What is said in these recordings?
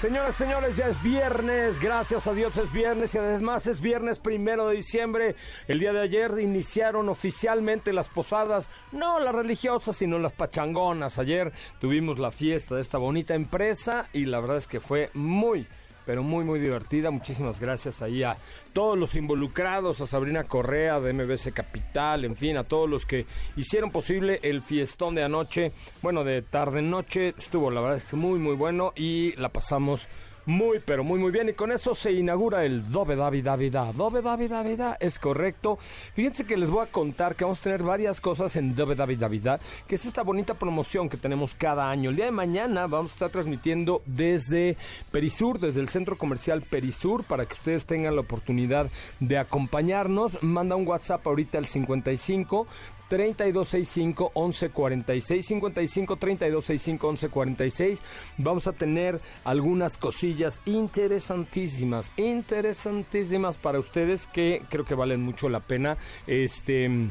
Señoras, señores, ya es viernes, gracias a Dios es viernes y además es viernes primero de diciembre. El día de ayer iniciaron oficialmente las posadas, no las religiosas, sino las pachangonas. Ayer tuvimos la fiesta de esta bonita empresa y la verdad es que fue muy, pero muy, muy divertida. Muchísimas gracias ahí a todos los involucrados, a Sabrina Correa de MBC Capital, en fin, a todos los que hicieron posible el fiestón de anoche, bueno, de tarde-noche. Estuvo, la verdad es muy, muy bueno y la pasamos muy, pero muy, muy bien. Y con eso se inaugura el Dove David Davida. Dove David Davida es correcto. Fíjense que les voy a contar que vamos a tener varias cosas en Dove David Davida, que es esta bonita promoción que tenemos cada año. El día de mañana vamos a estar transmitiendo desde Perisur, desde el centro comercial Perisur, para que ustedes tengan la oportunidad de acompañarnos. Manda un WhatsApp ahorita al 55 3265 1146 55 3265 1146 vamos a tener algunas cosillas interesantísimas interesantísimas para ustedes que creo que valen mucho la pena este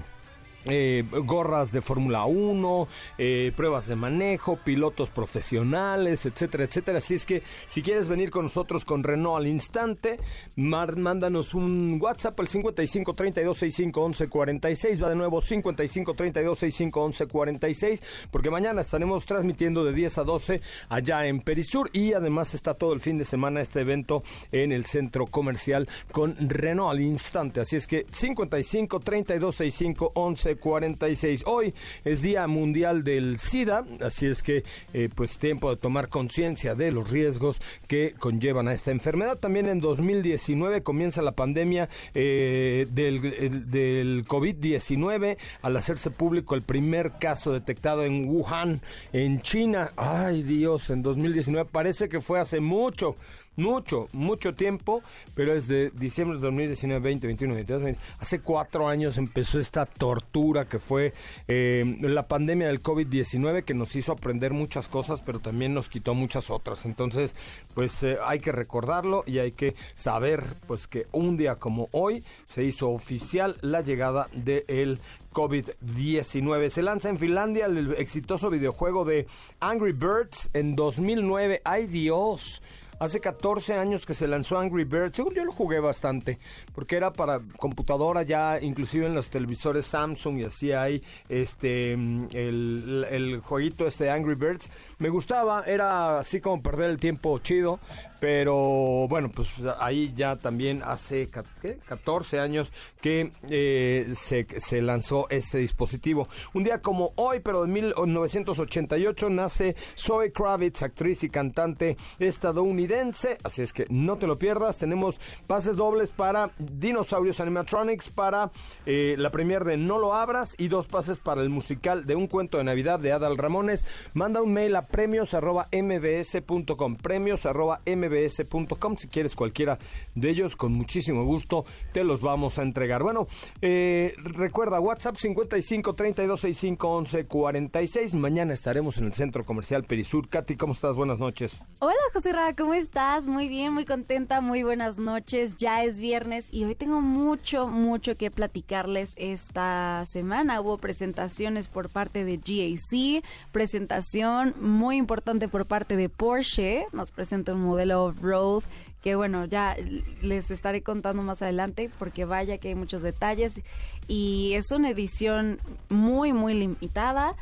eh, gorras de Fórmula 1, eh, pruebas de manejo, pilotos profesionales, etcétera, etcétera. Así es que si quieres venir con nosotros con Renault al instante, mándanos un WhatsApp al 55 32 65 11 46. Va de nuevo 55 32 65 11 46, porque mañana estaremos transmitiendo de 10 a 12 allá en Perisur y además está todo el fin de semana este evento en el centro comercial con Renault al instante. Así es que 55 32 65 11 46. Hoy es Día Mundial del SIDA, así es que eh, pues tiempo de tomar conciencia de los riesgos que conllevan a esta enfermedad. También en 2019 comienza la pandemia eh, del, del COVID-19 al hacerse público el primer caso detectado en Wuhan, en China. Ay Dios, en 2019 parece que fue hace mucho mucho, mucho tiempo, pero es de diciembre de 2019, 20, 21, 22, 20, hace cuatro años empezó esta tortura que fue eh, la pandemia del COVID-19 que nos hizo aprender muchas cosas, pero también nos quitó muchas otras. Entonces, pues eh, hay que recordarlo y hay que saber pues que un día como hoy se hizo oficial la llegada del COVID-19. Se lanza en Finlandia el exitoso videojuego de Angry Birds en 2009. ¡Ay Dios! Hace 14 años que se lanzó Angry Birds. Yo, yo lo jugué bastante, porque era para computadora ya, inclusive en los televisores Samsung y así hay este el, el jueguito este Angry Birds. Me gustaba, era así como perder el tiempo chido. Pero bueno, pues ahí ya también hace 14 años que eh, se, se, lanzó este dispositivo. Un día como hoy, pero en 1988, nace Zoe Kravitz, actriz y cantante estadounidense. Así es que no te lo pierdas. Tenemos pases dobles para Dinosaurios Animatronics, para eh, la premier de No lo abras y dos pases para el musical de Un cuento de Navidad de Adal Ramones. Manda un mail a premios.mbs.com. Premios.mbs mbs.com. Si quieres cualquiera de ellos, con muchísimo gusto te los vamos a entregar. Bueno, eh, recuerda WhatsApp 55 32 65 11 46. Mañana estaremos en el Centro Comercial Perisur. Katy, ¿cómo estás? Buenas noches. Hola, José Ra, ¿cómo estás? Muy bien, muy contenta, muy buenas noches. Ya es viernes y hoy tengo mucho, mucho que platicarles esta semana. Hubo presentaciones por parte de GAC, presentación muy importante por parte de Porsche. Nos presenta un modelo off-road que bueno, ya les estaré contando más adelante porque vaya que hay muchos detalles y es una edición muy, muy limitada.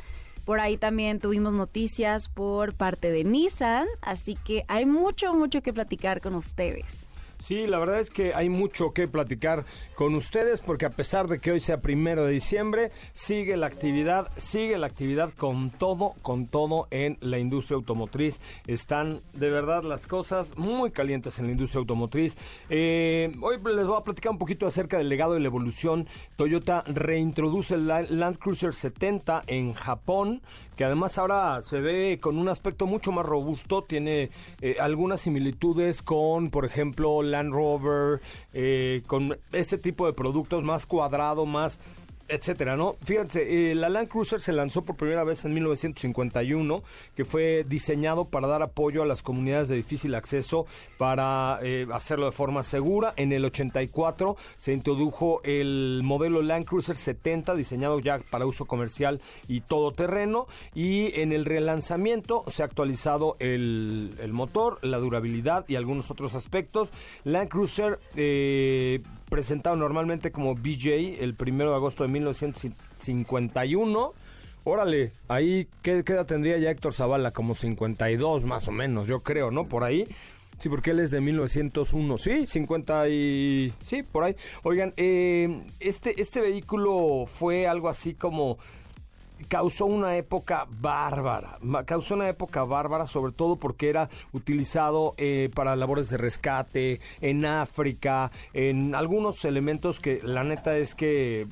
Por ahí también tuvimos noticias por parte de Nissan, así que hay mucho, mucho que platicar con ustedes. Sí, la verdad es que hay mucho que platicar con ustedes porque a pesar de que hoy sea primero de diciembre, sigue la actividad, sigue la actividad con todo, con todo en la industria automotriz. Están de verdad las cosas muy calientes en la industria automotriz. Eh, hoy les voy a platicar un poquito acerca del legado y la evolución. Toyota reintroduce el Land Cruiser 70 en Japón, que además ahora se ve con un aspecto mucho más robusto, tiene eh, algunas similitudes con, por ejemplo, Land Rover, eh, con este tipo de productos más cuadrado, más etcétera, ¿no? Fíjense, eh, la Land Cruiser se lanzó por primera vez en 1951, que fue diseñado para dar apoyo a las comunidades de difícil acceso para eh, hacerlo de forma segura. En el 84 se introdujo el modelo Land Cruiser 70, diseñado ya para uso comercial y todoterreno. Y en el relanzamiento se ha actualizado el, motor, la durabilidad y algunos otros aspectos. Land Cruiser eh, presentado normalmente como BJ el primero de agosto de 1951. Órale, ahí, ¿qué, edad tendría ya Héctor Zavala? Como 52 más o menos, yo creo, ¿no? Por ahí. Sí, porque él es de 1901. Sí, 50 y... Sí, por ahí. Oigan, eh, este, este vehículo fue algo así como causó una época bárbara, causó una época bárbara sobre todo porque era utilizado eh, para labores de rescate en África, en algunos elementos que la neta es que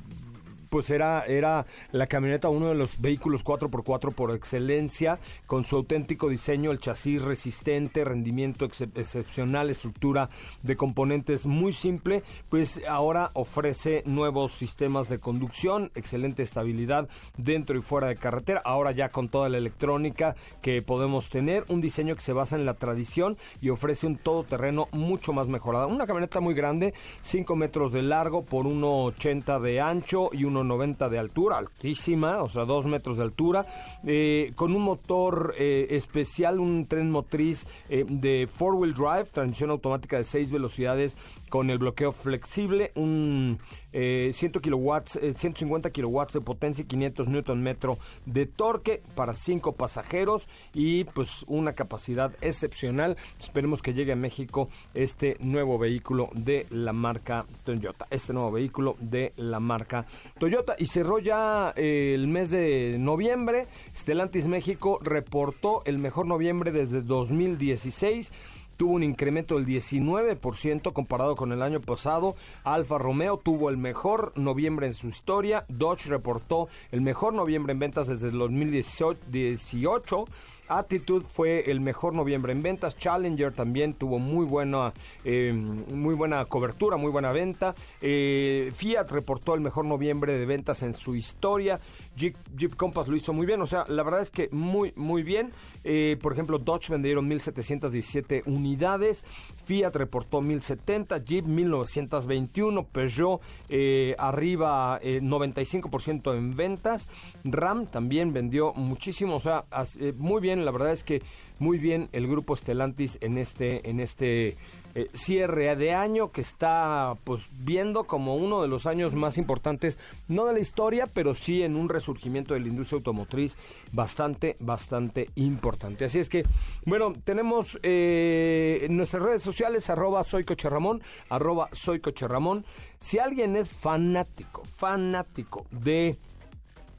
pues era, era la camioneta uno de los vehículos 4x4 por excelencia, con su auténtico diseño, el chasis resistente, rendimiento excepcional, estructura de componentes muy simple, pues ahora ofrece nuevos sistemas de conducción, excelente estabilidad dentro y fuera de carretera, ahora ya con toda la electrónica que podemos tener, un diseño que se basa en la tradición y ofrece un todoterreno mucho más mejorado. Una camioneta muy grande, 5 metros de largo por 1,80 de ancho y 1 90 de altura, altísima, o sea, 2 metros de altura, eh, con un motor eh, especial, un tren motriz eh, de four-wheel drive, transmisión automática de 6 velocidades con el bloqueo flexible, un 100 kilowatts, 150 kilowatts de potencia y 500 newton metro de torque para 5 pasajeros y pues una capacidad excepcional. Esperemos que llegue a México este nuevo vehículo de la marca Toyota, este nuevo vehículo de la marca Toyota y cerró ya eh, el mes de noviembre. Stellantis México reportó el mejor noviembre desde 2016 tuvo un incremento del 19% comparado con el año pasado. Alfa Romeo tuvo el mejor noviembre en su historia. Dodge reportó el mejor noviembre en ventas desde el 2018. Attitude fue el mejor noviembre en ventas. Challenger también tuvo muy buena, eh, muy buena cobertura, muy buena venta. Eh, Fiat reportó el mejor noviembre de ventas en su historia. Jeep, Jeep, Compass lo hizo muy bien. O sea, la verdad es que muy, muy bien. Eh, por ejemplo, Dodge vendieron 1.717 unidades. Fiat reportó 1070, Jeep 1921, Peugeot eh, arriba 95% eh, en ventas, Ram también vendió muchísimo, o sea, eh, muy bien, la verdad es que muy bien el grupo Stellantis en este en este eh, cierre de año que está pues viendo como uno de los años más importantes, no de la historia, pero sí en un resurgimiento de la industria automotriz bastante, bastante importante. Así es que, bueno, tenemos eh, en nuestras redes sociales arroba soy Ramón, arroba soy Ramón. Si alguien es fanático, fanático de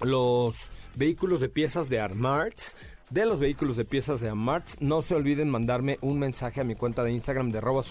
los vehículos de piezas de Armarts, de los vehículos de piezas de Amarts. No se olviden mandarme un mensaje a mi cuenta de Instagram de arroba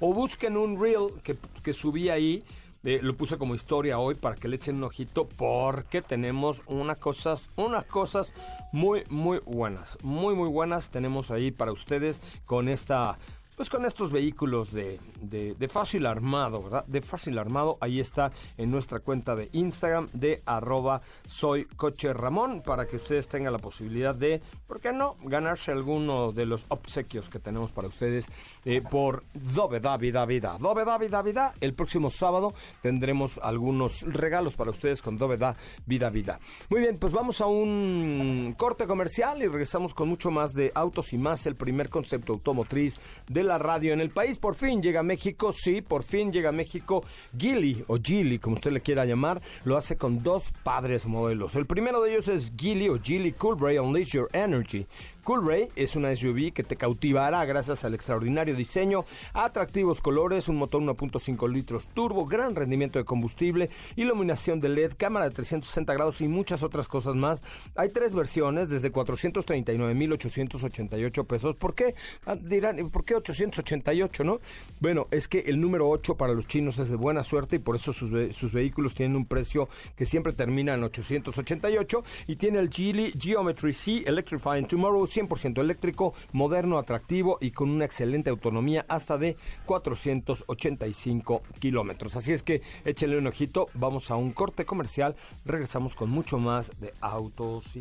o busquen un reel que, que subí ahí. Eh, lo puse como historia hoy para que le echen un ojito porque tenemos unas cosas, unas cosas muy, muy buenas. Muy, muy buenas tenemos ahí para ustedes con esta pues con estos vehículos de, de, fácil armado, ¿verdad? De fácil armado, ahí está en nuestra cuenta de Instagram de arroba soy Ramón para que ustedes tengan la posibilidad de, ¿por qué no?, ganarse alguno de los obsequios que tenemos para ustedes eh, por Dove da Vida Vida. Dove da Vida Vida, el próximo sábado tendremos algunos regalos para ustedes con Dove da Vida Vida. Muy bien, pues vamos a un corte comercial y regresamos con mucho más de autos y más, el primer concepto automotriz de la radio en el país. Por fin llega a México, sí, por fin llega a México Gilly o Gilly, como usted le quiera llamar, lo hace con dos padres modelos. El primero de ellos es Gilly o Gilly Coolbray Unleash Your Energy. Coolray es una SUV que te cautivará gracias al extraordinario diseño, atractivos colores, un motor 1.5 litros turbo, gran rendimiento de combustible, iluminación de LED, cámara de 360 grados y muchas otras cosas más. Hay tres versiones desde 439.888 pesos. ¿Por qué? Ah, dirán, ¿por qué 888, no? Bueno, es que el número 8 para los chinos es de buena suerte y por eso sus, sus vehículos tienen un precio que siempre termina en 888 y tiene el Geely Geometry C Electrifying Tomorrow 100% eléctrico, moderno, atractivo y con una excelente autonomía hasta de 485 kilómetros. Así es que échenle un ojito, vamos a un corte comercial, regresamos con mucho más de autos.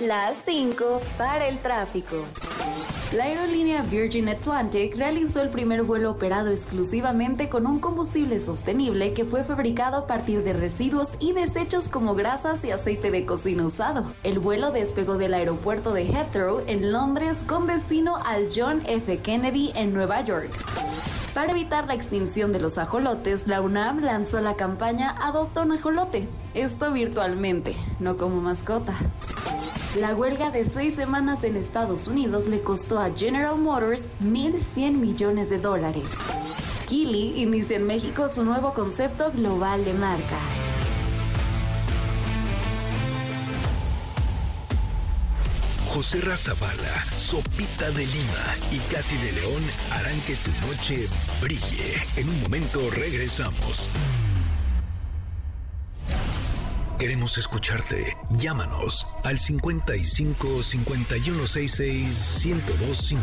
Las 5 para el tráfico. La aerolínea Virgin Atlantic realizó el primer vuelo operado exclusivamente con un combustible sostenible que fue fabricado a partir de residuos y desechos como grasas y aceite de cocina usado. El vuelo despegó del aeropuerto de Heathrow en Londres con destino al John F. Kennedy en Nueva York. Para evitar la extinción de los ajolotes, la UNAM lanzó la campaña Adopta un ajolote. Esto virtualmente, no como mascota. La huelga de seis semanas en Estados Unidos le costó a General Motors 1.100 millones de dólares. Kili inicia en México su nuevo concepto global de marca. José Razabala, Sopita de Lima y Katy de León harán que tu noche brille. En un momento regresamos. Queremos escucharte. Llámanos al 55 5166 1025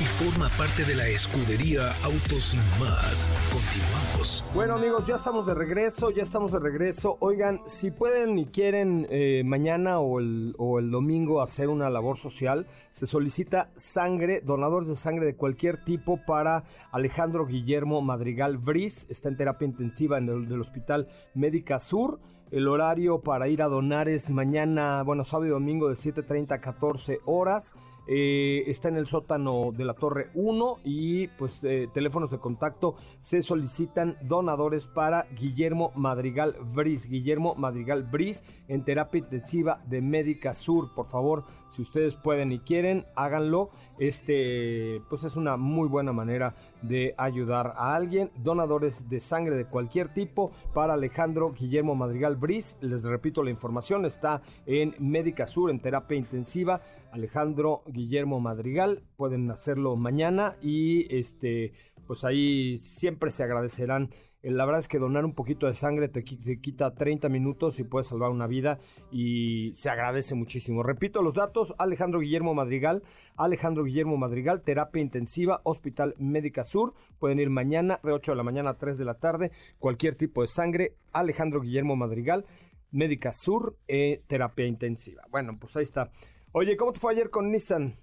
y forma parte de la escudería Autos Sin Más. Continuamos. Bueno, amigos, ya estamos de regreso, ya estamos de regreso. Oigan, si pueden y quieren eh, mañana o el, domingo hacer una labor social, se solicita sangre, donadores de sangre de cualquier tipo para Alejandro Guillermo Madrigal Bris. Está en terapia intensiva en el Hospital Médica Sur. El horario para ir a donar es mañana, bueno, sábado y domingo de 7.30 a 14 horas. Eh, está en el sótano de la Torre 1 y pues eh, teléfonos de contacto se solicitan donadores para Guillermo Madrigal Bris. Guillermo Madrigal Bris en terapia intensiva de Médica Sur. Por favor, si ustedes pueden y quieren, háganlo. Este, pues es una muy buena manera de ayudar a alguien. Donadores de sangre de cualquier tipo para Alejandro Guillermo Madrigal Bris. Les repito, la información está en Médica Sur en terapia intensiva. Alejandro Guillermo Madrigal, pueden hacerlo mañana y este, pues ahí siempre se agradecerán la verdad es que donar un poquito de sangre te, quita 30 minutos y puedes salvar una vida y se agradece muchísimo. Repito los datos, Alejandro Guillermo Madrigal, Alejandro Guillermo Madrigal, terapia intensiva, Hospital Médica Sur. Pueden ir mañana de 8 de la mañana a 3 de la tarde, cualquier tipo de sangre, Alejandro Guillermo Madrigal, Médica Sur, eh, terapia intensiva. Bueno, pues ahí está. Oye, ¿cómo te fue ayer con Nissan?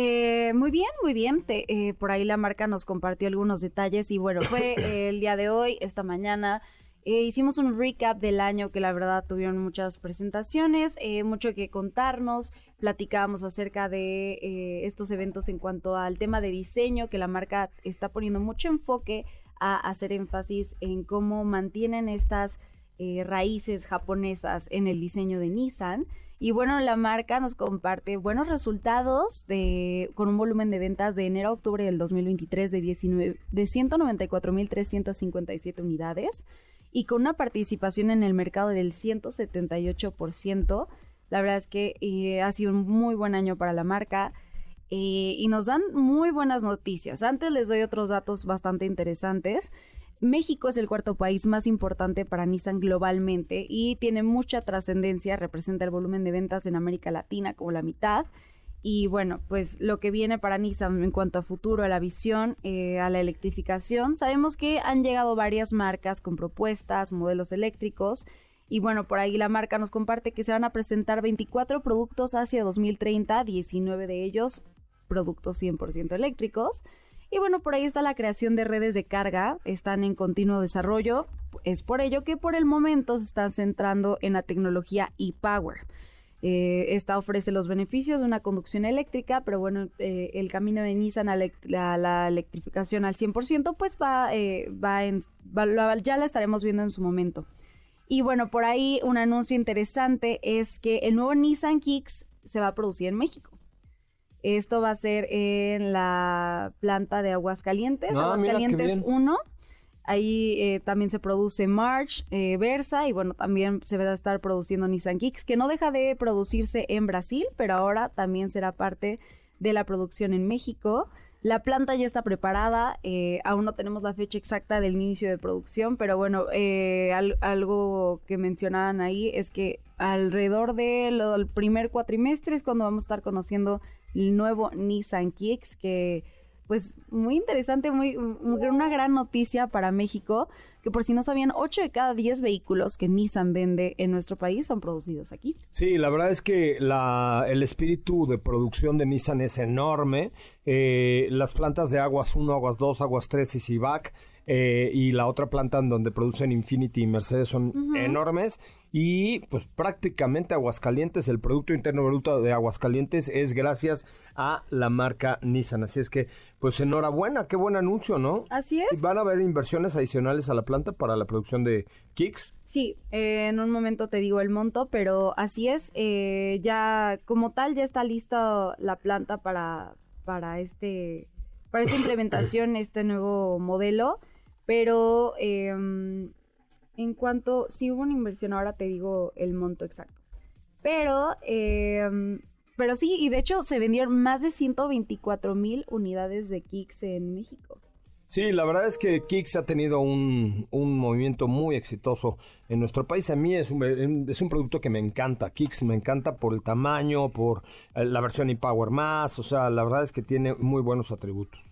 Eh, muy bien, muy bien. Eh, por ahí la marca nos compartió algunos detalles y bueno, fue el día de hoy, esta mañana. Eh, hicimos un recap del año que la verdad tuvieron muchas presentaciones, mucho que contarnos, platicábamos acerca de estos eventos en cuanto al tema de diseño, que la marca está poniendo mucho enfoque a hacer énfasis en cómo mantienen estas raíces japonesas en el diseño de Nissan. Y bueno, la marca nos comparte buenos resultados de, con un volumen de ventas de enero a octubre del 2023 de, 19, de 194.357 unidades y con una participación en el mercado del 178%. La verdad es que eh, ha sido un muy buen año para la marca. Eh, y nos dan muy buenas noticias. Antes les doy otros datos bastante interesantes. México es el cuarto país más importante para Nissan globalmente y tiene mucha trascendencia, representa el volumen de ventas en América Latina como la mitad. Y bueno, pues lo que viene para Nissan en cuanto a futuro, a la visión, eh, a la electrificación, sabemos que han llegado varias marcas con propuestas, modelos eléctricos. Y bueno, por ahí la marca nos comparte que se van a presentar 24 productos hacia 2030, 19 de ellos productos 100% eléctricos. Y bueno, por ahí está la creación de redes de carga, están en continuo desarrollo. Es por ello que por el momento se están centrando en la tecnología e-Power. Eh, esta ofrece los beneficios de una conducción eléctrica, pero bueno, eh, el camino de Nissan a la, electrificación al 100%, pues va, eh, en, ya la estaremos viendo en su momento. Y bueno, por ahí un anuncio interesante es que el nuevo Nissan Kicks se va a producir en México. Esto va a ser en la planta de Aguascalientes, ah, Aguascalientes 1. Ahí eh, también se produce March, eh, Versa y bueno, también se va a estar produciendo Nissan Kicks, que no deja de producirse en Brasil, pero ahora también será parte de la producción en México. La planta ya está preparada, eh, aún no tenemos la fecha exacta del inicio de producción, pero bueno, algo que mencionaban ahí es que alrededor del primer cuatrimestre es cuando vamos a estar conociendo el nuevo Nissan Kicks, que pues muy interesante, muy una gran noticia para México, que por si no sabían, 8 de cada 10 vehículos que Nissan vende en nuestro país son producidos aquí. Sí, la verdad es que la, el espíritu de producción de Nissan es enorme. Eh, las plantas de Aguas 1, Aguas 2, Aguas 3 y Civac eh, y la otra planta en donde producen Infinity y Mercedes son enormes y pues prácticamente Aguascalientes, el Producto Interno Bruto de Aguascalientes es gracias a la marca Nissan. Así es que pues enhorabuena, qué buen anuncio, ¿no? Así es. ¿Y ¿Van a haber inversiones adicionales a la planta para la producción de Kicks? Sí, eh, en un momento te digo el monto, pero así es, eh, ya como tal ya está lista la planta para, para este para esta implementación, este nuevo modelo pero em, en cuanto, si hubo una inversión, ahora te digo el monto exacto. Pero, em, pero sí, y de hecho se vendieron más de 124 mil unidades de Kicks en México. Sí, la verdad es que Kicks ha tenido un, un, movimiento muy exitoso en nuestro país. A mí es un, es un producto que me encanta. Kicks me encanta por el tamaño, por eh, la versión e-Power más. O sea, la verdad es que tiene muy buenos atributos.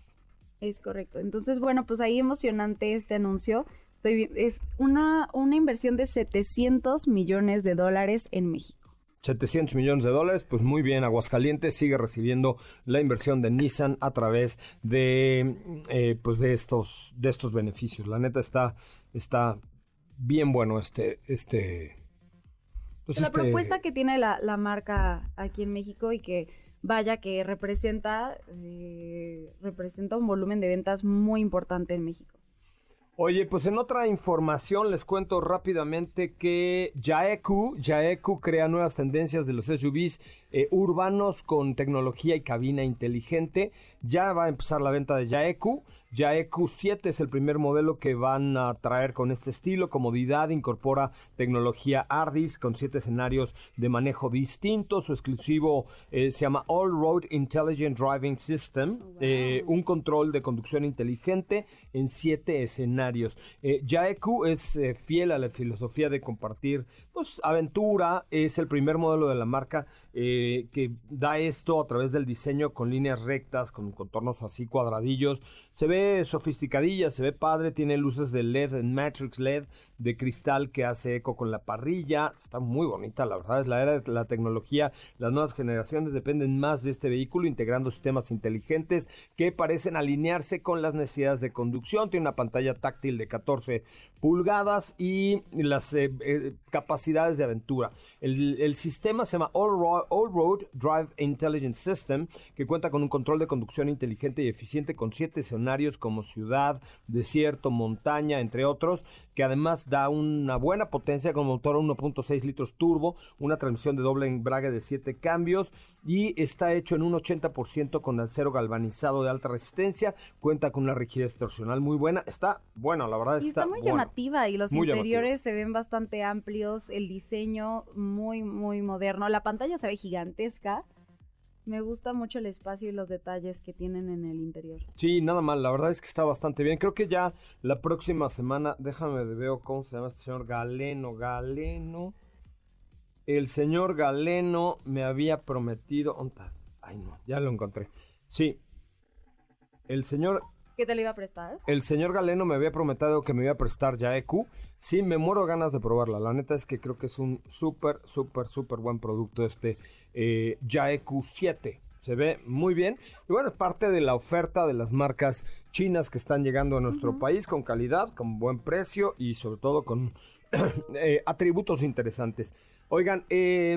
Es correcto. Entonces, bueno, pues ahí emocionante este anuncio. Es una, una inversión de 700 millones de dólares en México. 700 millones de dólares, pues muy bien, Aguascalientes sigue recibiendo la inversión de Nissan a través de, eh, pues de estos, de estos beneficios. La neta está, está bien bueno este, este, pues la este propuesta que tiene la, la marca aquí en México y que vaya que representa, eh, representa un volumen de ventas muy importante en México. Oye, pues en otra información les cuento rápidamente que Jaeku, Jaeku crea nuevas tendencias de los SUVs eh, urbanos con tecnología y cabina inteligente. Ya va a empezar la venta de Jaeku. Ya EQ7 es el primer modelo que van a traer con este estilo, comodidad, incorpora tecnología ARDIS con siete escenarios de manejo distintos. Su exclusivo eh, se llama All Road Intelligent Driving System, eh, un control de conducción inteligente en siete escenarios. Eh, ya EQ es fiel a la filosofía de compartir pues, aventura, es el primer modelo de la marca eh, que da esto a través del diseño con líneas rectas, con contornos así cuadradillos. Se ve sofisticadilla, se ve padre, tiene luces de LED, Matrix LED de cristal que hace eco con la parrilla. Está muy bonita, la verdad, es la era de la tecnología. Las nuevas generaciones dependen más de este vehículo, integrando sistemas inteligentes que parecen alinearse con las necesidades de conducción. Tiene una pantalla táctil de 14 pulgadas y las eh, eh, capacidades de aventura. El, sistema se llama All Road, Drive Intelligence System, que cuenta con un control de conducción inteligente y eficiente con siete escenarios como ciudad, desierto, montaña, entre otros, que además da una buena potencia con motor 1.6 litros turbo, una transmisión de doble embrague de siete cambios y está hecho en un 80% con acero galvanizado de alta resistencia, cuenta con una rigidez torsional muy buena, está bueno, la verdad está, muy llamativa y los interiores se ven bastante amplios, el diseño muy muy moderno, la pantalla se ve gigantesca. Me gusta mucho el espacio y los detalles que tienen en el interior. Sí, nada mal, la verdad es que está bastante bien. Creo que ya la próxima semana, déjame de ver cómo se llama este señor Galeno, Galeno el señor Galeno me había prometido. Ay, no, ya lo encontré. Sí. El señor ¿Qué te le iba a prestar? el señor Galeno me había prometido que me iba a prestar Yaeku. Sí, me muero ganas de probarla. La neta es que creo que es un súper, súper, súper buen producto este eh, Yaeku 7. Se ve muy bien. Y bueno, es parte de la oferta de las marcas chinas que están llegando a nuestro país con calidad, con buen precio y sobre todo con eh, atributos interesantes. Oigan, eh,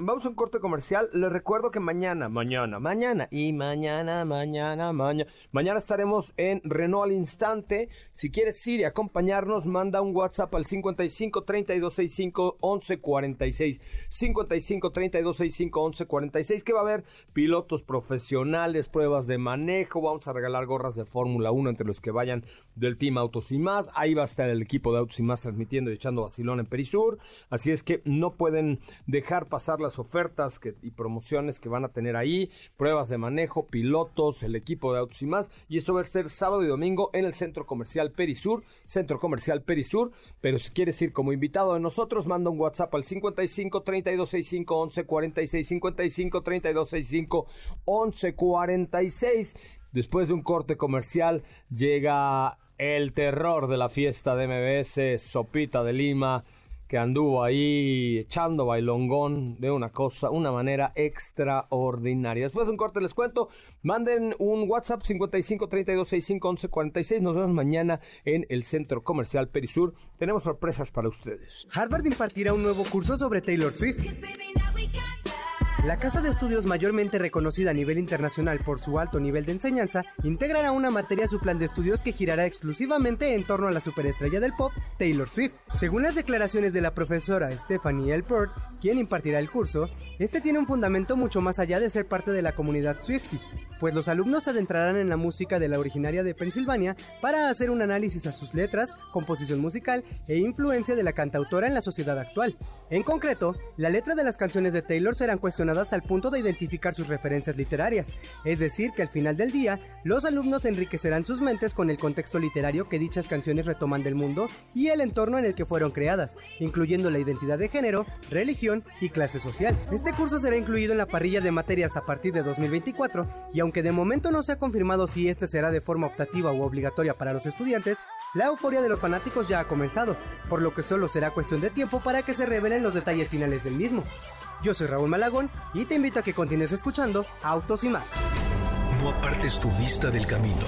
vamos a un corte comercial. Les recuerdo que mañana, mañana, mañana y mañana, mañana, mañana, mañana estaremos en Renault al instante. Si quieres ir y acompañarnos, manda un WhatsApp al 55 32 65 11 46. 55 32 65 11 46. Que va a haber pilotos profesionales, pruebas de manejo. Vamos a regalar gorras de Fórmula 1 entre los que vayan del Team Autos y más. Ahí va a estar el equipo de Autos y más transmitiendo y echando vacilón en Perisur. Así es que no pueden dejar pasar las ofertas y promociones que van a tener ahí, pruebas de manejo, pilotos, el equipo de autos y más. Y esto va a ser sábado y domingo en el Centro Comercial Perisur, Centro Comercial Perisur. Pero si quieres ir como invitado de nosotros, manda un WhatsApp al 55 3265 11 46 55 3265 11 46. Después de un corte comercial llega el terror de la fiesta de MBS, Sopita de Lima que anduvo ahí echando bailongón de una cosa, una manera extraordinaria. Después de un corte les cuento, manden un WhatsApp 55 32 65 11 46. Nos vemos mañana en el Centro Comercial Perisur. Tenemos sorpresas para ustedes. Harvard impartirá un nuevo curso sobre Taylor Swift. La casa de estudios mayormente reconocida a nivel internacional por su alto nivel de enseñanza integrará una materia a su plan de estudios que girará exclusivamente en torno a la superestrella del pop, Taylor Swift. Según las declaraciones de la profesora Stephanie L. Pert, quien impartirá el curso, este tiene un fundamento mucho más allá de ser parte de la comunidad Swiftie, pues los alumnos se adentrarán en la música de la originaria de Pensilvania para hacer un análisis a sus letras, composición musical e influencia de la cantautora en la sociedad actual. En concreto, la letra de las canciones de Taylor serán cuestionadas al punto de identificar sus referencias literarias, es decir, que al final del día, los alumnos enriquecerán sus mentes con el contexto literario que dichas canciones retoman del mundo y el entorno en el que fueron creadas, incluyendo la identidad de género, religión y clase social. Este curso será incluido en la parrilla de materias a partir de 2024 y aunque de momento no se ha confirmado si este será de forma optativa u obligatoria para los estudiantes, la euforia de los fanáticos ya ha comenzado, por lo que solo será cuestión de tiempo para que se revelen los detalles finales del mismo. Yo soy Raúl Malagón y te invito a que continúes escuchando Autos y más. No apartes tu vista del camino,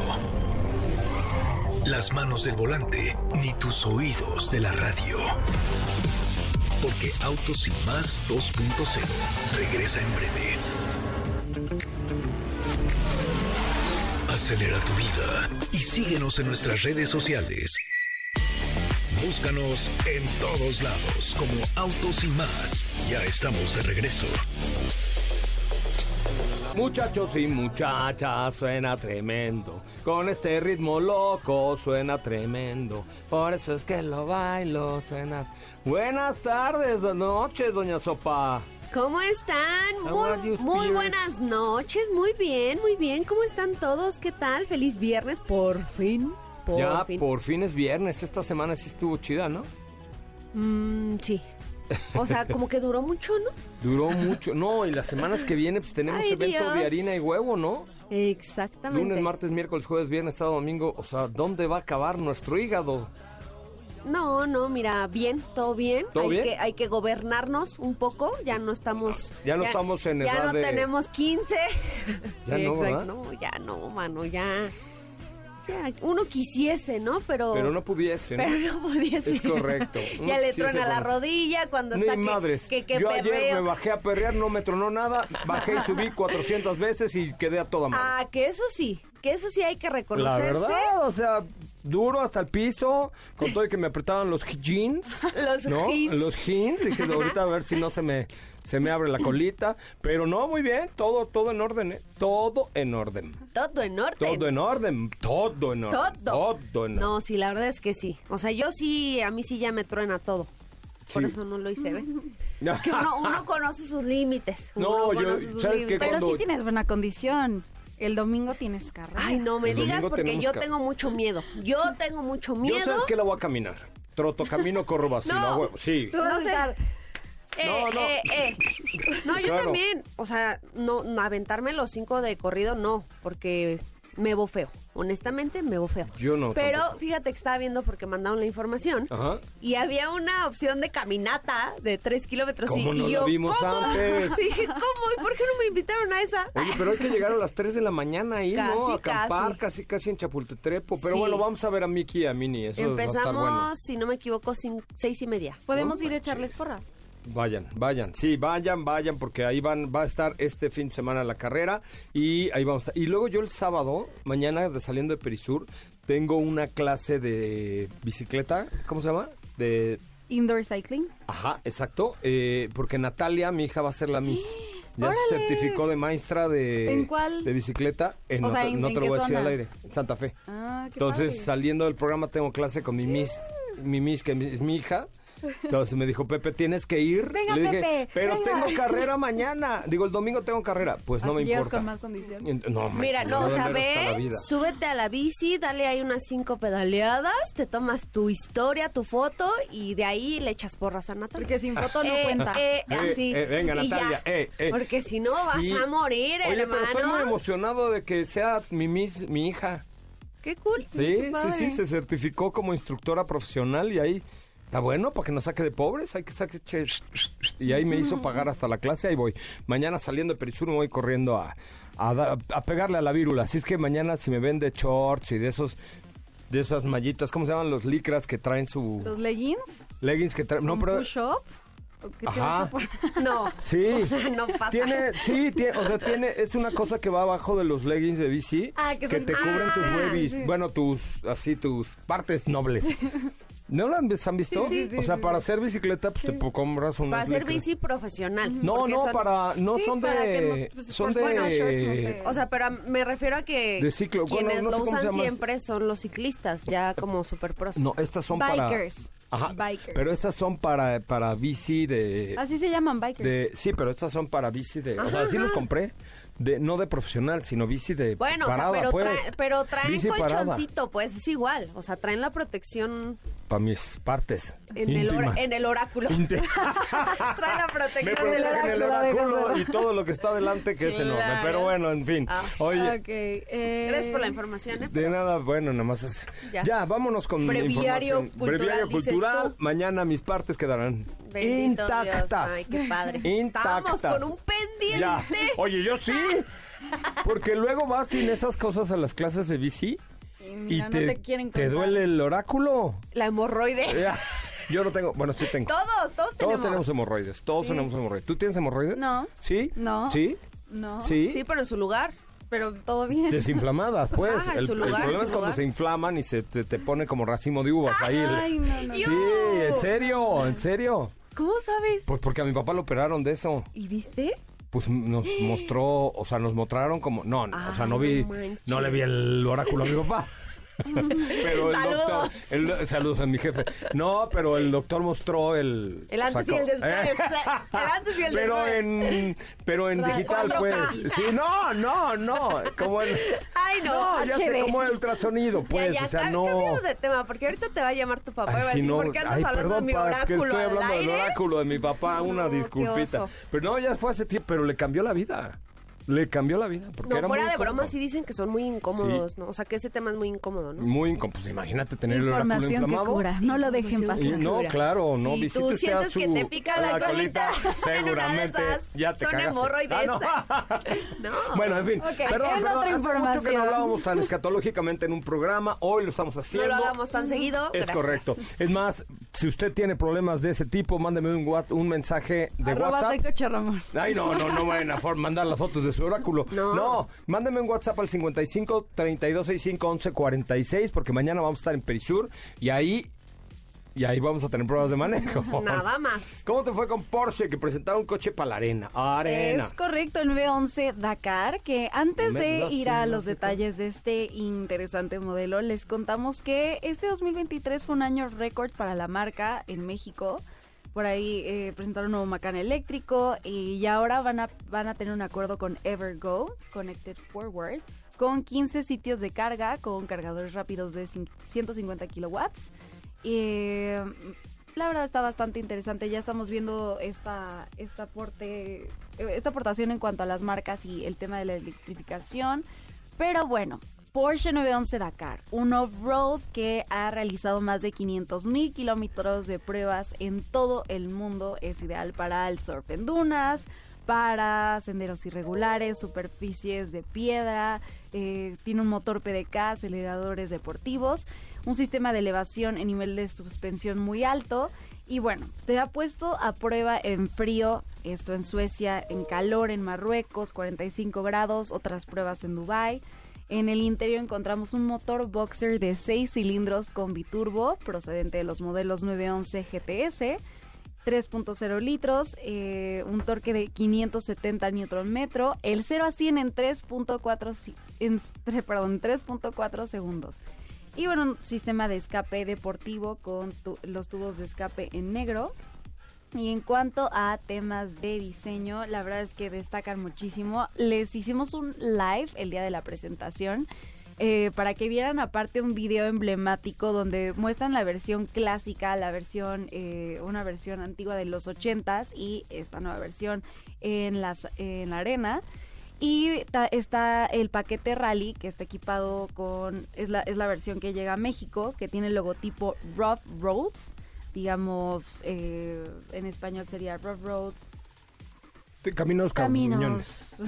las manos del volante, ni tus oídos de la radio. Porque Autos y más 2.0 regresa en breve. Acelera tu vida y síguenos en nuestras redes sociales. Búscanos en todos lados como Autos y más. Ya estamos de regreso. Muchachos y muchachas, suena tremendo. Con este ritmo loco suena tremendo. Por eso es que lo bailo, suena. Buenas tardes, noches, doña Sopa. ¿Cómo están? Muy, muy buenas noches, muy bien, muy bien. ¿Cómo están todos? ¿Qué tal? Feliz viernes, por fin. Por ya, fin. por fin es viernes. Esta semana sí estuvo chida, ¿no? Mm, sí. O sea, como que duró mucho, ¿no? Duró mucho. No, y las semanas que viene, pues tenemos Ay, evento de harina y huevo, ¿no? Exactamente. Lunes, martes, miércoles, jueves, viernes, sábado, domingo. O sea, ¿dónde va a acabar nuestro hígado? No, no, mira, bien, todo bien. ¿Todo hay bien? Que, hay que gobernarnos un poco. Ya no estamos. Ya no estamos en Ya edad no de- tenemos 15. Ya Sí, no, exacto. No, ya no, mano, ya. Ya, uno quisiese, ¿no? Pero. Pero no pudiese, ¿no? Pero no podía ser. Es correcto. ya le quisiese truena la rodilla cuando Ni está que, madres. que, que Yo ayer perreo. me bajé a perrear, no me tronó nada. Bajé y subí 400 veces y quedé a toda madre. Ah, que eso sí, que eso sí hay que La reconocerse. verdad, o sea, duro hasta el piso, con todo y que me apretaban los jeans. Los ¿no? jeans. Los jeans. Dije, ahorita a ver si no se me, se me abre la colita. Pero no, muy bien, todo, todo en orden, ¿eh? Todo en orden. Todo en orden. Todo en orden, todo en orden. Todo. Todo en orden. No, sí, la verdad es que sí. O sea, yo sí, a mí sí ya me truena todo. Por Sí. eso no lo hice, ¿ves? Es que uno, uno conoce sus límites. No, uno yo- conoce sus ¿sabes qué? límites. Pero Cuando- sí tienes buena condición. El domingo tienes carrera. Ay, no me El digas domingo porque tenemos yo ca- tengo mucho miedo. Yo tengo mucho Yo miedo. sabes que la voy a caminar. Troto, camino, corro vacío, No. a huevo. Sí. Tú vas no a sé. estar no, no. eh, eh. No, yo Claro. también. O sea, no, no, aventarme los cinco de corrido, no, porque me bofeo. Honestamente, me bofeo. Yo no, Pero tampoco. fíjate que estaba viendo porque mandaron la información. Ajá. Y había una opción de caminata de tres kilómetros. y, ¿Cómo no y la yo, vimos ¿cómo? antes? Dije, ¿cómo? ¿Y por qué no me invitaron a esa? Oye, pero hay que llegar a las 3 de la mañana ahí, ¿no? A acampar casi. casi, casi en Chapultepec. Pero Sí. bueno, vamos a ver a Miki y a Mini. Eso va a estar Empezamos, bueno. si no me equivoco, sin, seis y media. Podemos ir a echarles porras. Vayan, vayan, sí, vayan, vayan, porque ahí van, va a estar este fin de semana la carrera y ahí vamos. a- Y luego yo el sábado, mañana de saliendo de Perisur, tengo una clase de bicicleta, ¿cómo se llama? De, Indoor cycling. ajá, exacto, eh, porque Natalia, mi hija, va a ser la Miss. Ya se certificó de maestra de, ¿En cuál? de bicicleta. En, O no sea, te, ¿en- no en te lo voy a decir al aire, en Santa Fe. Ah, qué Entonces, padre. saliendo del programa, tengo clase con mi Miss, mi Miss, que es mi hija. Entonces me dijo, Pepe, tienes que ir. Venga, Le dije, Pepe, pero venga. tengo carrera mañana. Digo, el domingo tengo carrera. Pues no Así me importa. con más condición. No, Mira, no, o sea, ve, súbete a la bici, dale ahí unas cinco pedaleadas, te tomas tu historia, tu foto y de ahí le echas porras a Natalia. Porque sin foto no Eh, cuenta. eh, Eh, así. eh, venga, Y ya. Natalia, eh, eh. Porque si no vas Sí. a morir, Oye, pero estoy muy hermano. emocionado de que sea mi Miss, mi hija. Qué cool. Sí, sí, sí, se certificó como instructora profesional y ahí está bueno para que nos saque de pobres, hay que saque che- y ahí me hizo pagar hasta la clase, ahí voy. Mañana saliendo de Perisur me voy corriendo a, a, da- a pegarle a la vírula, así es que mañana si me ven de shorts y de esos de esas mallitas, ¿cómo se llaman los licras que traen su ¿Los leggings? leggings que traen? No, ¿Un pero push-up? ¿O qué te Ajá. No. Sí. O sea, no pasa. Tiene, sí, tiene, o sea, tiene, es una cosa que va abajo de los leggings de bici Ah, que son- te cubren tus Ah, huevis, sí. bueno, tus, así, tus partes nobles. ¿No lo han, han visto? Sí, sí, o sea, para hacer bicicleta, pues te compras unos Para hacer bici profesional. No, no, son- para, no Sí, son para que de, no- pues, son por supuesto, shorts no de, O sea, pero me refiero a que De ciclo, bueno, quienes no lo usan siempre son los ciclistas, ya como super pros. no, estas son para, Bikers. ajá, Bikers. pero estas son para, para bici de, Así se llaman bikers. de, sí, pero estas son para bici de, o sea, sí los compré, de, no de profesional, sino bici de Bueno, parada, o sea, pero, pues. trae- pero traen Bici parada. colchoncito, pues es igual. O sea, traen la protección Para mis partes en, el, en oráculo. La Me protección del protegen el oráculo. oráculo y todo lo que está adelante que es enorme. Pero bueno, en fin. Ah. Oye, eh, Gracias por la información, ¿eh? de nada, bueno, nada más es... Ya, Ya. vámonos con Breviario información. cultural, Breviario dices cultural. tú. Mañana mis partes quedarán Bendito intactas. Dios. Ay, qué padre. Intactas. Estábamos con un pendiente. Ya. Oye, yo sí. Porque luego vas sin esas cosas a las clases de bici y y mira, no te, te quieren te contar. duele el oráculo. La hemorroide. Ya. Yo no tengo, bueno, sí tengo. Todos, todos tenemos. Todos tenemos hemorroides, todos tenemos hemorroides. ¿Tú tienes hemorroides? No. ¿Sí? No. ¿Sí? No. ¿Sí? Sí, pero en su lugar. Pero todo bien. Desinflamadas, pues. Ah, en el, su el lugar, problema en es cuando lugar. se inflaman y se te, te pone como racimo de uvas ahí. el- Ay, no, no. Sí, en serio, en serio. ¿Cómo sabes? Pues porque a mi papá lo operaron de eso. ¿Y viste? Pues nos mostró, o sea, nos mostraron como... No, o sea, no vi... no manches. No le vi el oráculo a mi papá. Pero el Saludos. doctor... el- saludos a mi jefe. No, pero el doctor mostró el... El antes y el después. El antes y el pero después. en pero en Ra- digital 4K. pues sí no no no como el Ay, no. no ya sé como el ultrasonido pues ya, ya, o sea cam- no cambiemos de tema, porque ahorita te va a llamar tu papá y va a si decir, no, ¿por qué andas ay, hablando perdón, de mi pa, que oráculo estoy al hablando del aire? oráculo de mi papá, una qué disculpita. oso. Pero no, ya fue hace tiempo, pero le cambió la vida. Le cambió la vida. Porque No, era fuera muy de broma sí dicen que son muy incómodos, Sí. ¿no? O sea, que ese tema es muy incómodo, ¿no? Muy incómodo. Pues imagínate tener el oráculo Información que inflamado. cura. No lo dejen Y pasar. no, claro, no, Si visite tú a sientes que te pica la colita, en una de seguramente esas ya te son cagaste. hemorroides. Ah, no. No. Bueno, en fin, perdón, en perdón, otra hace mucho que no hablábamos tan escatológicamente en un programa, hoy lo estamos No haciendo. lo hagamos tan seguido. Es gracias. correcto. Es más, si usted tiene problemas de ese tipo, mándeme un, un mensaje de Arroba WhatsApp. soy Coche Ramón. Ay, no, no, no vayan a mandar las fotos de su oráculo. No. mándeme un WhatsApp al 55 32 65 11 46 porque mañana vamos a estar en Perisur y ahí y ahí vamos a tener pruebas de manejo. Nada más. ¿Cómo te fue con Porsche que presentaron un coche para la arena? Arena. Es correcto, el 911 Dakar, que antes de ir a los detalles de este interesante modelo, les contamos que este 2023 fue un año récord para la marca en México. Por ahí eh, presentaron un nuevo Macan eléctrico y ahora van a, van a tener un acuerdo con Evergo, Connected Forward, con 15 sitios de carga con cargadores rápidos de cin- 150 kilowatts. Eh, la verdad está bastante interesante. Ya estamos viendo esta, esta, aporte, esta aportación en cuanto a las marcas y el tema de la electrificación. Pero bueno, Porsche 911 Dakar, un off-road que ha realizado más de 500 mil kilómetros de pruebas en todo el mundo. Es ideal para el surf en dunas, para senderos irregulares, superficies de piedra, eh, tiene un motor PDK, aceleradores deportivos, un sistema de elevación en nivel de suspensión muy alto y bueno, se ha puesto a prueba en frío, esto en Suecia, en calor en Marruecos, 45 grados, otras pruebas en Dubai. En el interior encontramos un motor boxer de 6 cilindros con biturbo procedente de los modelos 911 GTS 3.0 litros, eh, un torque de 570 Nm, el 0 a 100 en 3.4 en, perdón, 3.4 segundos. Y bueno, un sistema de escape deportivo con los tubos de escape en negro. Y en cuanto a temas de diseño, la verdad es que destacan muchísimo. Les hicimos un live el día de la presentación eh, para que vieran aparte un video emblemático donde muestran la versión clásica, la versión, eh, una versión antigua de los ochentas y esta nueva versión en, las, en la arena. Y está el paquete Rally, que está equipado con, es la, es la versión que llega a México, que tiene el logotipo Rough Roads, digamos, eh, en español sería Rough Roads. caminos, caminos.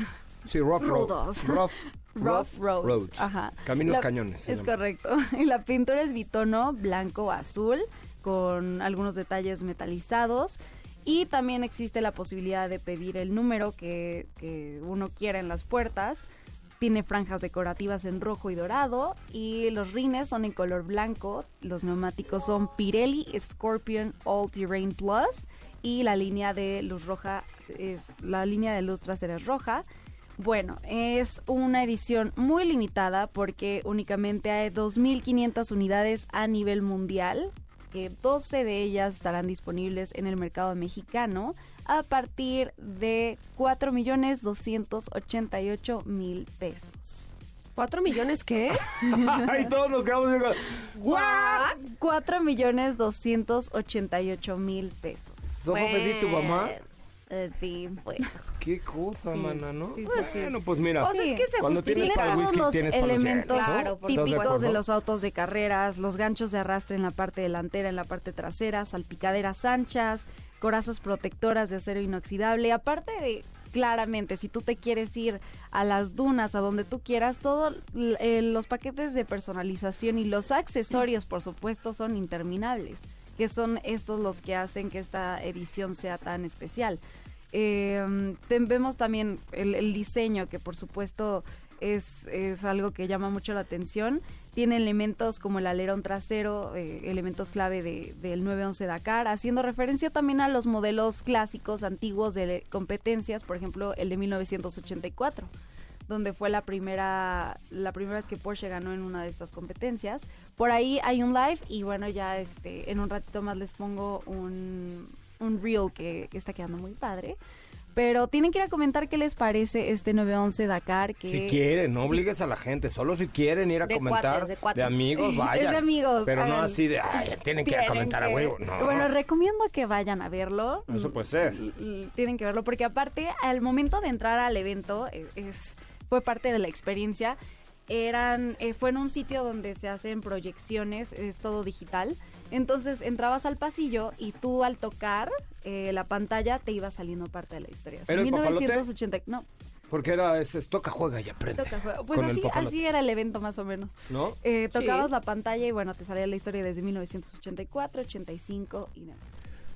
Sí, rough roads. Rough Rough Roads. Ajá. Caminos cañones. Es correcto. Y la pintura es bitono blanco azul con algunos detalles metalizados. Y también existe la posibilidad de pedir el número que, que uno quiera en las puertas. Tiene franjas decorativas en rojo y dorado y los rines son en color blanco. Los neumáticos son Pirelli Scorpion All Terrain Plus y la línea de luz roja, la línea de luz trasera es roja bueno, es una edición muy limitada porque únicamente hay 2.500 unidades a nivel mundial, que 12 de ellas estarán disponibles en el mercado mexicano a partir de 4.288.000 pesos. ¿4 millones qué? Ay, todos nos quedamos en... ¿What? 4 millones 288 mil pesos. ¿Cómo pedí tu mamá? Sí, pues. Qué cosa, mana, ¿no? Sí, bueno, pues mira, pues es que se cuando tienes para el whisky, los tienes elementos para típicos de, los autos de carreras, los ganchos de arrastre en la parte delantera, en la parte trasera, salpicaderas anchas, corazas protectoras de acero inoxidable, aparte de claramente, si tú te quieres ir a las dunas, a donde tú quieras, todos eh, los paquetes de personalización y los accesorios, por supuesto, son interminables, que son estos los que hacen que esta edición sea tan especial. Eh, vemos también el, diseño, que por supuesto es, es, algo que llama mucho la atención. Tiene elementos como el alerón trasero, eh, elementos clave de, del 911 Dakar, haciendo referencia también a los modelos clásicos antiguos de competencias, por ejemplo, el de 1984 donde fue la primera la primera vez que Porsche ganó en una de estas competencias. Por ahí hay un live y bueno, ya este en un ratito más les pongo un un reel que, está quedando muy padre. Pero tienen que ir a comentar qué les parece este 911 Dakar. Que... Si quieren, no obligues a la gente, solo si quieren ir a comentar de, amigos, vayan. Es de amigos. Pero no así de, ay, tienen que ir a comentar a huevo. No. Bueno, recomiendo que vayan a verlo. Eso puede ser. tienen que verlo porque aparte, al momento de entrar al evento, e, es, fue parte de la experiencia eran eh, fue en un sitio donde se hacen proyecciones, es todo digital. Entonces entrabas al pasillo y tú al tocar eh, la pantalla te iba saliendo parte de la historia. en 1980, no. Porque era ese toca, juega y aprende. Toca, juega. Pues así, así era el evento más o menos. ¿No? Eh, tocabas la pantalla y bueno, te salía la historia desde 1984, 85 y nada.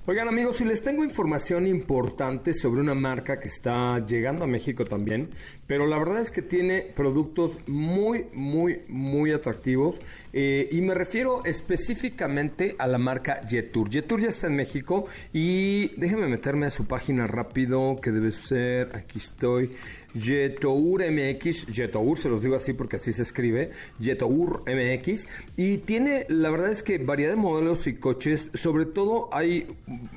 Oigan amigos, si les tengo información importante sobre una marca que está llegando a México también, pero la verdad es que tiene productos muy, muy, muy atractivos eh, y me refiero específicamente a la marca Jetur. Jetur ya está en México y déjenme meterme a su página rápido que debe ser, aquí estoy, Jetour MX, Jetour, se los digo así porque así se escribe, Jetour MX, y tiene, la verdad es que variedad de modelos y coches, sobre todo hay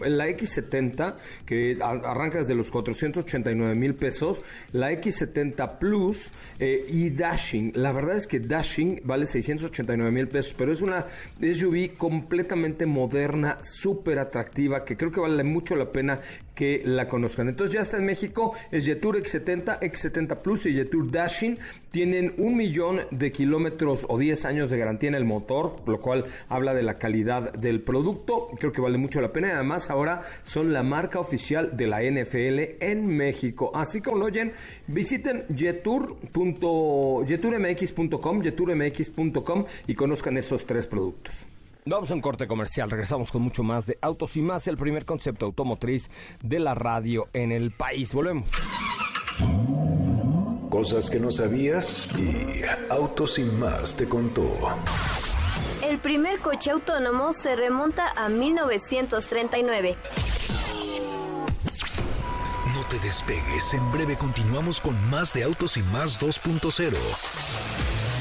la X70, que arranca desde los 489 mil pesos, la X70 Plus eh, y Dashing. La verdad es que Dashing vale 689 mil pesos, pero es una SUV completamente moderna, súper atractiva, que creo que vale mucho la pena que la conozcan. Entonces ya está en México, es Jetour X70, X70 Plus y Jetour Dashing. Tienen un millón de kilómetros o 10 años de garantía en el motor, lo cual habla de la calidad del producto. Creo que vale mucho la pena y además ahora son la marca oficial de la NFL en México. Así como lo oyen, visiten jetour.jeturmx.com, jeturmx.com y conozcan estos tres productos. Vamos a un corte comercial, regresamos con mucho más de Autos y más, el primer concepto automotriz de la radio en el país. Volvemos. Cosas que no sabías y Autos y más te contó. El primer coche autónomo se remonta a 1939. No te despegues, en breve continuamos con más de Autos y más 2.0.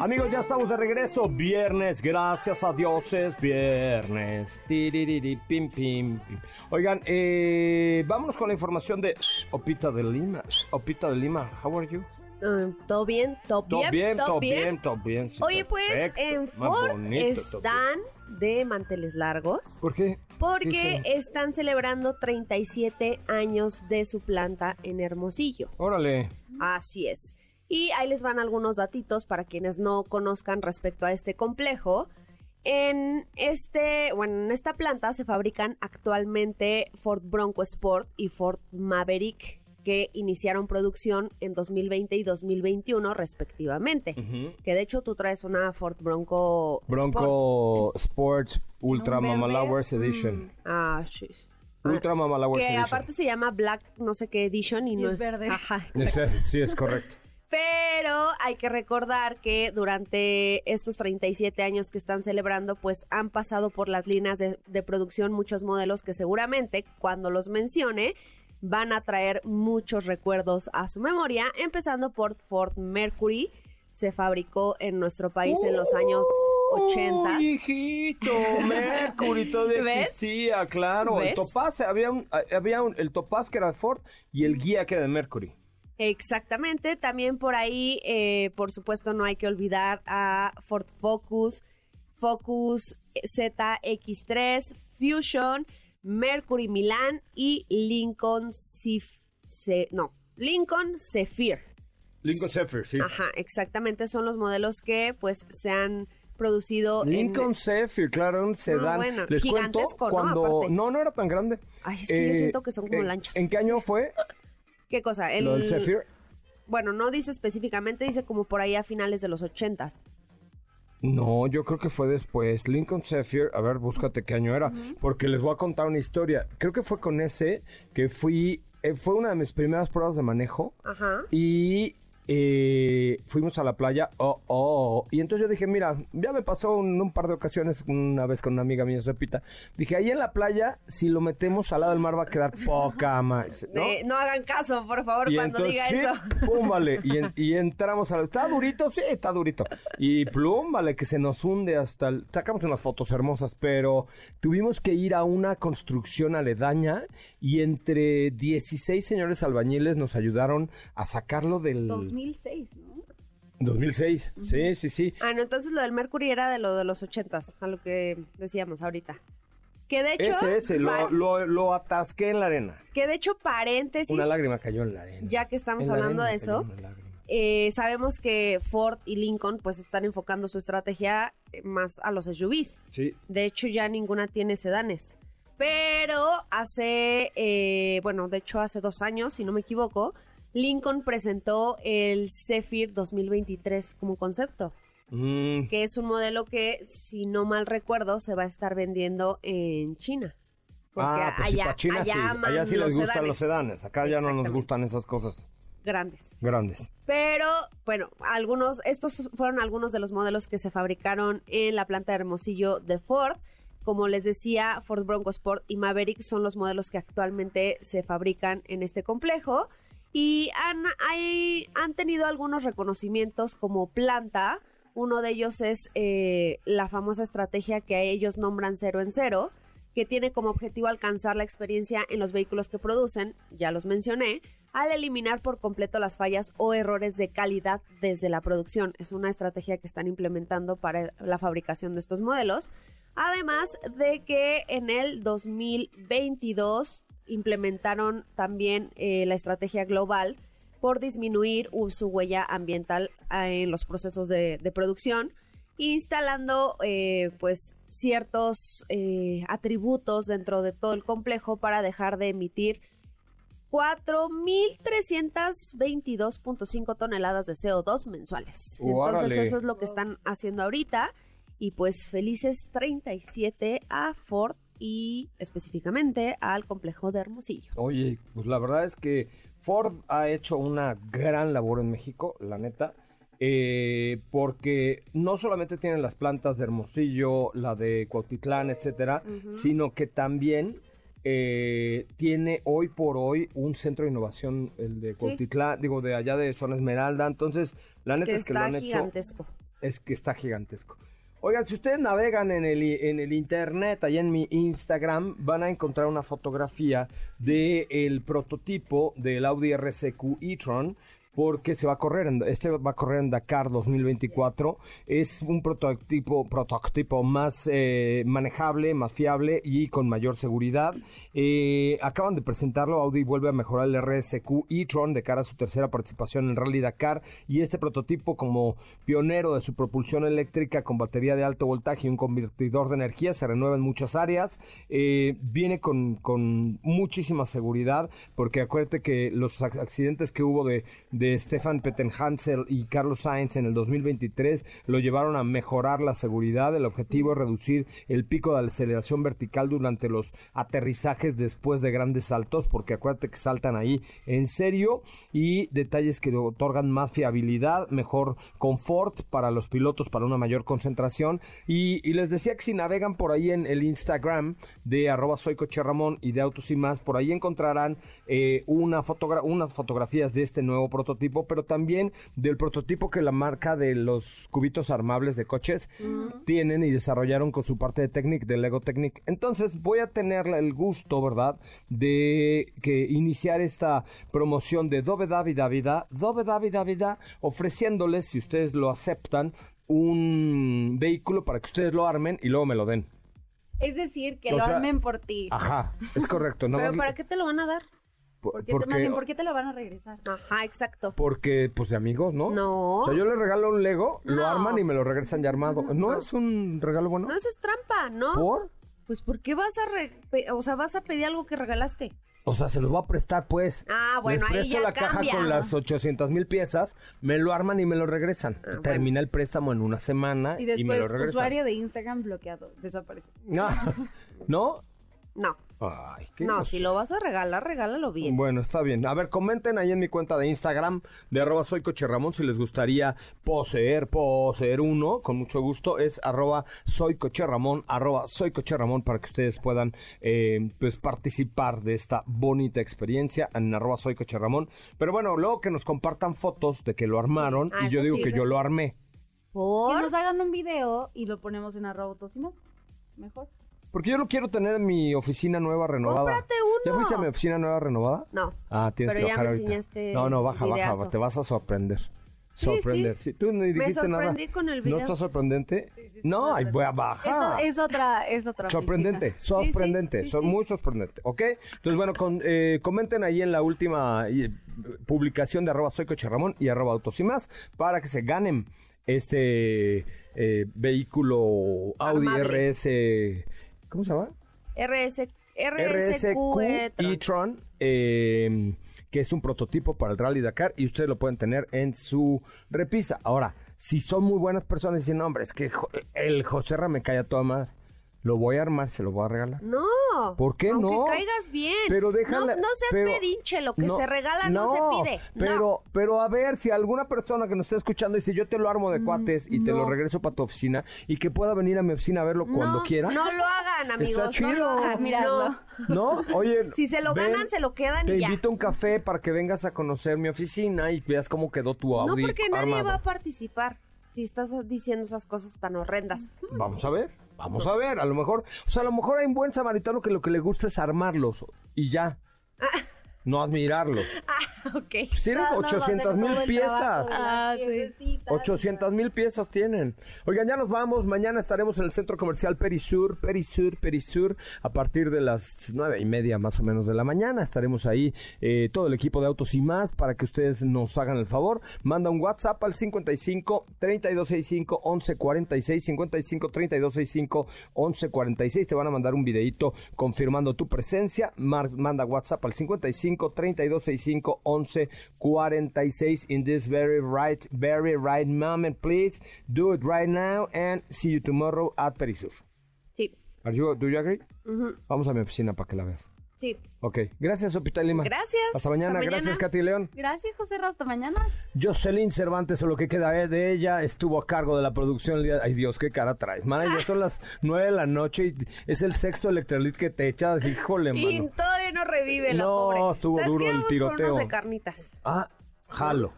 Amigos, ya estamos de regreso. Viernes, gracias a Dios es viernes. Tiririri, pim, pim, pim. Oigan, eh, vámonos con la información de Opita de Lima. Opita de Lima, how are you? Uh, ¿Todo bien? ¿Todo bien? bien? ¿Todo bien? ¿Todo bien? sí, Oye, pues en Ford bonito, están de manteles largos. ¿Por qué? Porque están celebrando 37 años de su planta en Hermosillo. Órale. Así es. Y ahí les van algunos datitos para quienes no conozcan respecto a este complejo. En este, bueno, en esta planta se fabrican actualmente Ford Bronco Sport y Ford Maverick que iniciaron producción en 2020 y 2021 respectivamente. Que de hecho tú traes una Ford Bronco Sport. Bronco Sports Ultra Un Mama BMW. Lovers Edition. Ah, sí. Ultra Mama Lovers Que Edition. aparte se llama Black no sé qué Edition y, Y no es verde. Ajá, Sí, es correcto. Pero hay que recordar que durante estos 37 años que están celebrando, pues han pasado por las líneas de, de producción muchos modelos que seguramente cuando los mencione van a traer muchos recuerdos a su memoria, empezando por Ford Mercury. Se fabricó en nuestro país en los años 80. Uy, hijito, Mercury todavía ¿Ves? existía, claro. El. Topaz, había, un, había un- el Topaz que era de Ford y el guía que era de Mercury. Exactamente, también por ahí, eh, por supuesto, no hay que olvidar a Ford Focus, Focus ZX3, Fusion, Mercury Milan y Lincoln Zephyr. no, Lincoln Zephyr. Lincoln Zephyr, sí. Ajá, exactamente, son los modelos que pues se han producido en- Lincoln Zephyr, claro, un sedán. bueno, Les cuento ¿no? cuando no, no era tan grande. Eh, Ay, es que yo siento que son como ¿en- lanchas. ¿En qué año fue ¿Qué cosa? El, lo del Zephyr? Bueno, no dice específicamente, dice como por ahí a finales de los ochentas. No, yo creo que fue después. Lincoln Zephyr, a ver, búscate qué año era, porque les voy a contar una historia. Creo que fue con ese que fui, eh, fue una de mis primeras pruebas de manejo Ajá. y eh, fuimos a la playa. Oh, oh, y entonces yo dije, mira, ya me pasó un, un par de ocasiones, una vez con una amiga mía, Sepita. Dije, ahí en la playa, si lo metemos al lado del mar va a quedar poca más. ¿no? Eh, no hagan caso, por favor, Y cuando entonces, diga sí, eso. pum, vale, y, en- y entramos al... ¿Está durito? Sí, está durito. Y plum, vale, que se nos hunde hasta el... Sacamos unas fotos hermosas, pero tuvimos que ir a una construcción aledaña y entre 16 señores albañiles nos ayudaron a sacarlo del... 2006, ¿no? 2006. Sí, sí, sí. Ah, no, entonces lo del Mercury era de lo de los ochentas, a lo que decíamos ahorita. Que de hecho, Ese, ese, lo, lo, lo atasqué en la arena. que de hecho paréntesis, Una lágrima cayó en la arena. ya que estamos En la hablando arena de eso, cayó una lágrima. eh, sabemos que Ford y Lincoln pues están enfocando su estrategia eh, más a los SUVs. Sí. De hecho, ya ninguna tiene sedanes. Pero hace, eh, bueno, de hecho hace dos años, si no me equivoco, Lincoln presentó el Zephyr 2023 como concepto. Mm, que es un modelo que, si no mal recuerdo, se va a estar vendiendo en China. Porque ah, pues allá, China sí. allá aman Allá sí les los gustan los sedanes. Acá ya no nos gustan esas cosas Grandes. grandes. Pero, bueno, algunos, estos fueron algunos de los modelos que se fabricaron en la planta de Hermosillo de Ford. Como les decía, Ford Bronco Sport y Maverick son los modelos que actualmente se fabrican en este complejo. Y han, han tenido algunos reconocimientos como planta. Uno de ellos es eh, la famosa estrategia que ellos nombran cero en cero, que tiene como objetivo alcanzar la experiencia en los vehículos que producen, ya los mencioné, al eliminar por completo las fallas o errores de calidad desde la producción. Es una estrategia que están implementando para la fabricación de estos modelos. Además de que en el 2022 implementaron también eh, la estrategia global por disminuir su huella ambiental ah, en los procesos de, de producción, instalando eh, pues ciertos eh, atributos dentro de todo el complejo para dejar de emitir 4.322.5 toneladas de CO2 mensuales. Entonces eso es lo que están haciendo ahorita y pues felices 37 a Ford y específicamente al complejo de Hermosillo. Oye, pues la verdad es que Ford ha hecho una gran labor en México, la neta, eh, porque no solamente tienen las plantas de Hermosillo, la de Cuautitlán, etcétera, sino que también eh, tiene hoy por hoy un centro de innovación, el de Cuautitlán, digo, de allá de Zona Esmeralda. Entonces, la neta Que es que lo han hecho gigantesco. es que está gigantesco. Oigan, si ustedes navegan en el, en el internet, allá en mi Instagram, van a encontrar una fotografía del el prototipo del Audi RSQ e-tron. Porque se va a correr, en- este va a correr en Dakar 2024. Es un prototipo, prototipo más eh, manejable, más fiable y con mayor seguridad. Eh, acaban de presentarlo, Audi vuelve a mejorar el RSQ e-tron de cara a su tercera participación en Rally Dakar. Y este prototipo, como pionero de su propulsión eléctrica con batería de alto voltaje y un convertidor de energía, se renueva en muchas áreas. Eh, viene con, con muchísima seguridad, porque acuérdate que los ac- accidentes que hubo de Stefan Pettenhansel y Carlos Sainz en el 2023 lo llevaron a mejorar la seguridad. El objetivo es reducir el pico de aceleración vertical durante los aterrizajes después de grandes saltos, porque acuérdate que saltan ahí en serio y detalles que otorgan más fiabilidad, mejor confort para los pilotos, para una mayor concentración. Y, les decía que si navegan por ahí en el Instagram de arroba soy Coche Ramón y de Autos y más, por ahí encontrarán eh, una fotogra- unas fotografías de este nuevo prototipo, pero también del prototipo que la marca de los cubitos armables de coches tienen y desarrollaron con su parte de Technic, de Lego Technic. Entonces voy a tener el gusto, ¿verdad?, de que iniciar esta promoción de Dove David Davida, Dove David Davida, ofreciéndoles, si ustedes lo aceptan, un vehículo para que ustedes lo armen y luego me lo den. Es decir, que O lo sea, armen por ti. Ajá, es correcto. No ¿Pero para qué te lo van a dar? Por- ¿Por qué, te, porque, más bien, ¿por qué te lo van a regresar? Ajá, exacto. porque, pues de amigos, ¿no? No. O sea, yo les regalo un Lego, lo No. arman y me lo regresan ya armado. ¿No, es un regalo bueno? No, eso es trampa, ¿no? ¿Por? Pues ¿por qué vas a re- o sea, vas a pedir algo que regalaste? O sea, se los voy a prestar, pues. Ah, bueno, Les ahí presto ya la caja cambia. con las 800 mil piezas, me lo arman y me lo regresan. Termina el préstamo en una semana Y y, me después, lo regresan. usuario de Instagram bloqueado, desaparece. Ah, ¿No? No. Ay, qué No, si lo vas a regalar, regálalo bien. Bueno, está bien. A ver, comenten ahí en mi cuenta de Instagram de arroba soy Coche Ramón si les gustaría poseer, poseer uno, con mucho gusto. Es arroba soy Coche Ramón, arroba soy Coche Ramón para que ustedes puedan eh, pues participar de esta bonita experiencia en arroba soy Coche Ramón. Pero bueno, luego que nos compartan fotos de que lo armaron Ah, y yo digo sí, que yo lo armé. Que nos hagan un video y lo ponemos en arroba autos y más. Mejor. Porque yo lo quiero tener en mi oficina nueva renovada. ¡Cómprate ¿Ya fuiste a mi oficina nueva renovada? No. Ah, tienes Pero que ya bajar me ahorita. enseñaste No, no, baja, baja, te vas a sorprender. Sí, Sorprender. sí. Sí, tú ni dijiste nada. sorprendí con el ¿No video. está sorprendente? no, ay, voy a Eso bajar. es otra, es otra Sorprendente, oficina. sorprendente, sí, son sí. muy sorprendente, ¿ok? Entonces, bueno, con, eh, comenten ahí en la última eh, publicación de arroba soy Coche Ramón y arroba autos y más para que se ganen este eh, vehículo Audi Armable. RS, ¿cómo se llama? RS, RSQ e-tron. e-tron, eh, que es un prototipo para el Rally Dakar y ustedes lo pueden tener en su repisa. Ahora, si son muy buenas personas y dicen, no, hombre, es que el Joserra me cae a toda madre. Lo voy a armar, se lo voy a regalar. No. ¿Por qué aunque no? caigas bien. Pero déjala, No, no seas pero- pedinche, lo que se regala no, se pide. No. Pero, pero a ver, si alguna persona que nos está escuchando dice, yo te lo armo de cuates y te lo no. regreso para tu oficina y que pueda venir a mi oficina a verlo cuando no, quiera. No lo hagan, amigos. Está No lo chido. hagan. ¿No? Oye. Si se lo ven, ganan, se lo quedan Te y ya. invito a un café para que vengas a conocer mi oficina y veas cómo quedó tu No, Audi porque nadie va a participar si estás diciendo esas cosas tan horrendas. Vamos a ver, vamos a ver. A lo mejor, o sea, a lo mejor hay un buen samaritano que lo que le gusta es armarlos y ya. No admirarlos. ok. Pues tienen No, no, va a ser 800 mil piezas. Ah, sí. piececitas. 800 mil piezas tienen. Oigan, ya nos vamos. Mañana estaremos en el centro comercial Perisur, Perisur, Perisur, a partir de las nueve y media más o menos de la mañana. Estaremos ahí eh, todo el equipo de autos y más para que ustedes nos hagan el favor. Manda un WhatsApp al 55 3265 1146 55 3265 1146. Te van a mandar un videito confirmando tu presencia. Mar- manda WhatsApp al 55 3265 1146 in this very right, very right moment. Please do it right now and see you tomorrow at Perisur. Sí, Are you, do you agree? Vamos a mi oficina para que la veas. Sí. Ok. Gracias, Sopita Lima. Gracias. Hasta mañana. Hasta Gracias, mañana. Katy León. Gracias, José. Hasta mañana. Jocelyn Cervantes, o lo que queda eh, de ella, estuvo a cargo de la producción. el día- Ay, Dios, qué cara traes. Man, ya son las nueve de la noche y es el sexto electrolit que te echas. Híjole, Y mano. todavía no revive la No, pobre. estuvo ¿Sabes duro qué? el por tiroteo. unos de carnitas. Ah, jalo.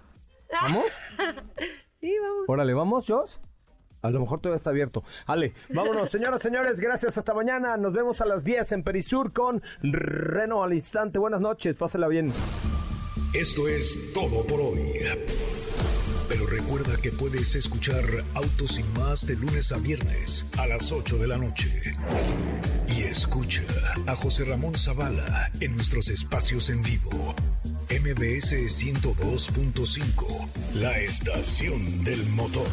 ¿Vamos? Sí, vamos. Órale, ¿vamos, Jos? A lo mejor todavía está abierto. Ale, vámonos, señoras, señores, gracias, hasta mañana. Nos vemos a las 10 en Perisur con Reno al instante. Buenas noches, pásela bien. Esto es todo por hoy. Pero recuerda que puedes escuchar Autos y más de lunes a viernes a las 8 de la noche. Y escucha a José Ramón Zavala en nuestros espacios en vivo. MBS 102.5, la estación del motor.